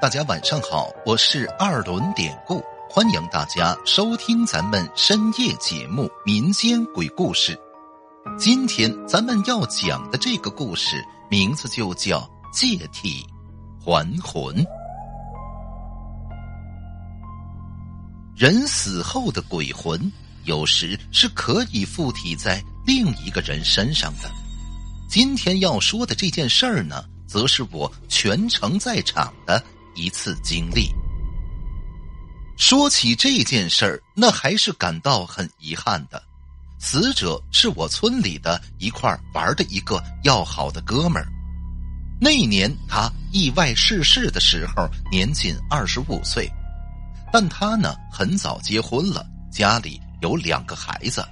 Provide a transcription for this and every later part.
大家晚上好，我是二轮典故，欢迎大家收听咱们深夜节目《民间鬼故事》。今天咱们要讲的这个故事名字就叫《借体还魂》。人死后的鬼魂，有时是可以附体在另一个人身上的。今天要说的这件事儿呢，则是我全程在场的。一次经历。说起这件事儿，那还是感到很遗憾的。死者是我村里的一块玩的一个要好的哥们儿。那年他意外逝世的时候，年仅二十五岁，但他呢很早结婚了，家里有两个孩子。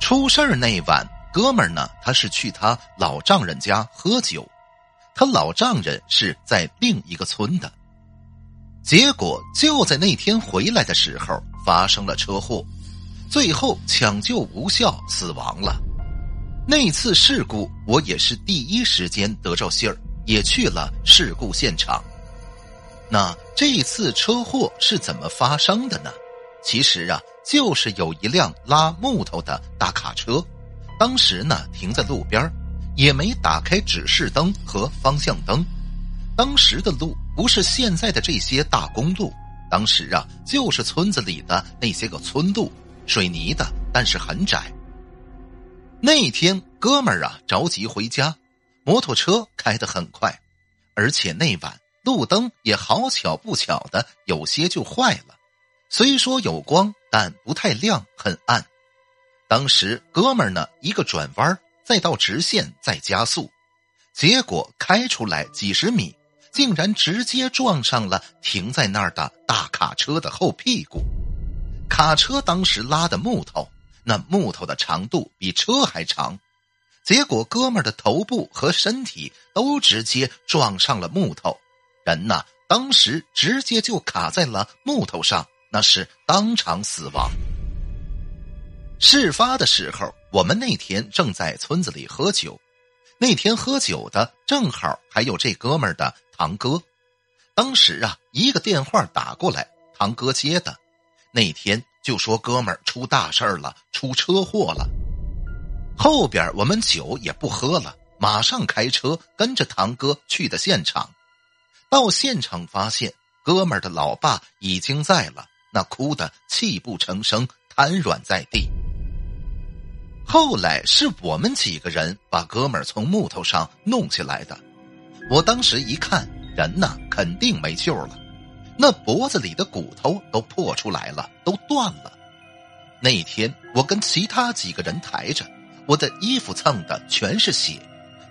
出事儿那晚，哥们儿呢，他是去他老丈人家喝酒。他老丈人是在另一个村的，结果就在那天回来的时候发生了车祸，最后抢救无效死亡了。那次事故我也是第一时间得着信儿，也去了事故现场。那这次车祸是怎么发生的呢？其实啊，就是有一辆拉木头的大卡车，当时呢停在路边也没打开指示灯和方向灯，当时的路不是现在的这些大公路，当时啊就是村子里的那些个村路，水泥的，但是很窄。那天哥们儿啊着急回家，摩托车开得很快，而且那晚路灯也好巧不巧的有些就坏了，虽说有光，但不太亮，很暗。当时哥们儿呢一个转弯再到直线，再加速，结果开出来几十米，竟然直接撞上了停在那儿的大卡车的后屁股。卡车当时拉的木头，那木头的长度比车还长，结果哥们的头部和身体都直接撞上了木头，人呐，当时直接就卡在了木头上，那是当场死亡。事发的时候。我们那天正在村子里喝酒，那天喝酒的正好还有这哥们儿的堂哥。当时啊，一个电话打过来，堂哥接的。那天就说哥们儿出大事了，出车祸了。后边我们酒也不喝了，马上开车跟着堂哥去的现场。到现场发现哥们儿的老爸已经在了，那哭得泣不成声，瘫软在地。后来是我们几个人把哥们儿从木头上弄起来的。我当时一看，人呐肯定没救了，那脖子里的骨头都破出来了，都断了。那天我跟其他几个人抬着，我的衣服蹭的全是血，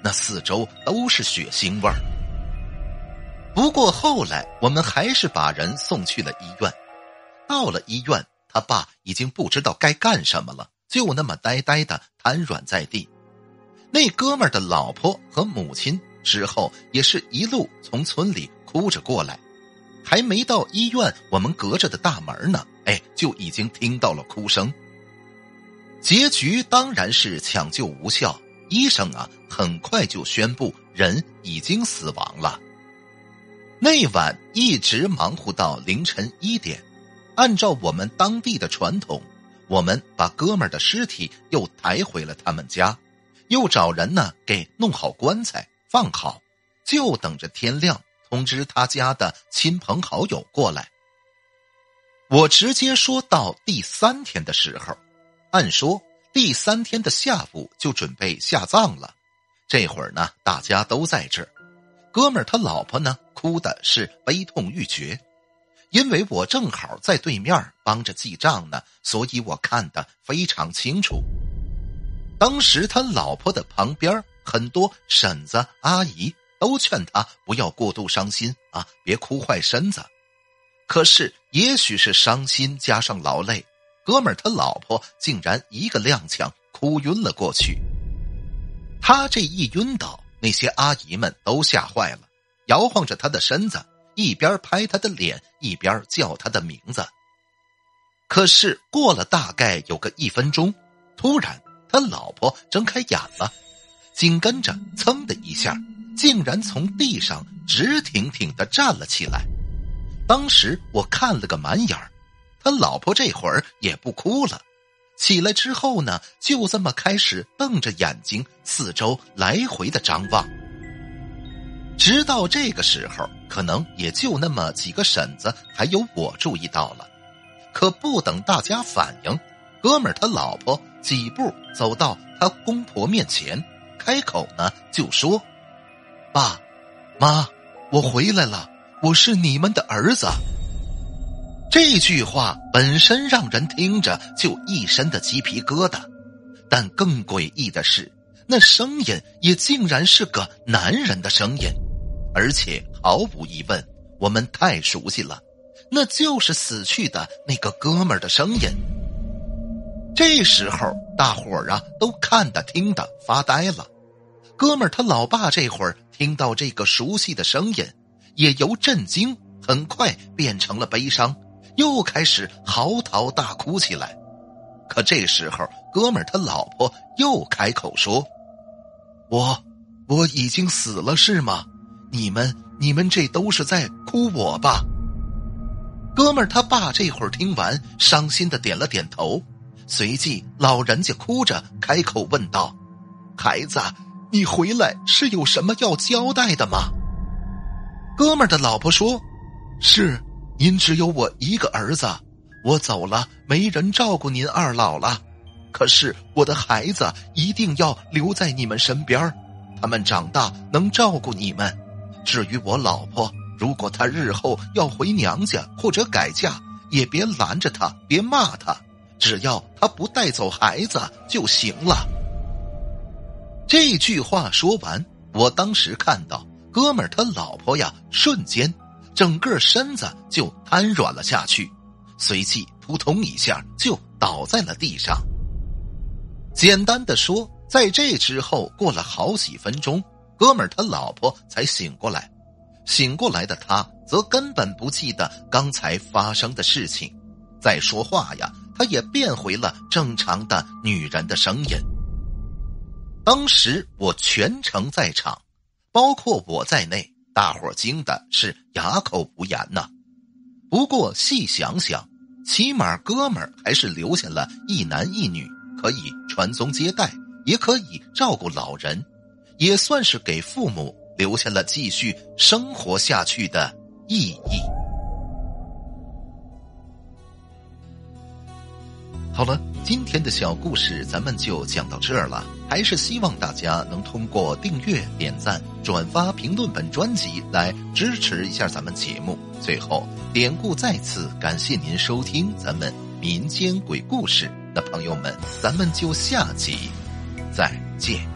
那四周都是血腥味儿。不过后来我们还是把人送去了医院。到了医院，他爸已经不知道该干什么了。就那么呆呆的瘫软在地，那哥们的老婆和母亲之后也是一路从村里哭着过来，还没到医院，我们隔着的大门呢，哎，就已经听到了哭声。结局当然是抢救无效，医生啊很快就宣布人已经死亡了。那晚一直忙活到凌晨一点，按照我们当地的传统。我们把哥们的尸体又抬回了他们家，又找人呢给弄好棺材放好，就等着天亮通知他家的亲朋好友过来。我直接说到第三天的时候，按说第三天的下午就准备下葬了。这会儿呢，大家都在这儿，哥们他老婆呢哭的是悲痛欲绝。因为我正好在对面帮着记账呢，所以我看得非常清楚。当时他老婆的旁边很多婶子阿姨都劝他不要过度伤心啊，别哭坏身子。可是也许是伤心加上劳累，哥们儿他老婆竟然一个踉跄哭晕了过去。他这一晕倒，那些阿姨们都吓坏了，摇晃着他的身子。一边拍他的脸，一边叫他的名字。可是过了大概有个一分钟，突然他老婆睁开眼了，紧跟着噌的一下，竟然从地上直挺挺的站了起来。当时我看了个满眼儿，他老婆这会儿也不哭了，起来之后呢，就这么开始瞪着眼睛四周来回的张望。直到这个时候，可能也就那么几个婶子还有我注意到了，可不等大家反应，哥们儿他老婆几步走到他公婆面前，开口呢就说：“爸，妈，我回来了。”我是你们的儿子。这句话本身让人听着就一身的鸡皮疙瘩，但更诡异的是，那声音也竟然是个男人的声音，而且毫无疑问，我们太熟悉了，那就是死去的那个哥们儿的声音。这时候，大伙儿啊都看的听的发呆了。哥们儿他老爸这会儿听到这个熟悉的声音。也由震惊很快变成了悲伤，又开始嚎啕大哭起来。可这时候，哥们儿他老婆又开口说：“我我已经死了是吗？你们你们这都是在哭我吧？”哥们儿他爸这会儿听完，伤心的点了点头，随即老人家哭着开口问道：“孩子，你回来是有什么要交代的吗？”哥们儿的老婆说：“是，您只有我一个儿子，我走了，没人照顾您二老了。可是我的孩子一定要留在你们身边他们长大能照顾你们。至于我老婆，如果她日后要回娘家或者改嫁，也别拦着她，别骂她，只要她不带走孩子就行了。”这句话说完，我当时看到。哥们儿他老婆呀，瞬间整个身子就瘫软了下去，随即扑通一下就倒在了地上。简单的说，在这之后过了好几分钟，哥们儿他老婆才醒过来。醒过来的他则根本不记得刚才发生的事情，再说话呀，他也变回了正常的女人的声音。当时我全程在场。包括我在内，大伙惊的是哑口无言呐。不过细想想，起码哥们儿还是留下了一男一女，可以传宗接代，也可以照顾老人，也算是给父母留下了继续生活下去的意义。好了，今天的小故事咱们就讲到这儿了。还是希望大家能通过订阅、点赞、转发、评论本专辑来支持一下咱们节目。最后，典故再次感谢您收听咱们民间鬼故事。那朋友们，咱们就下集再见。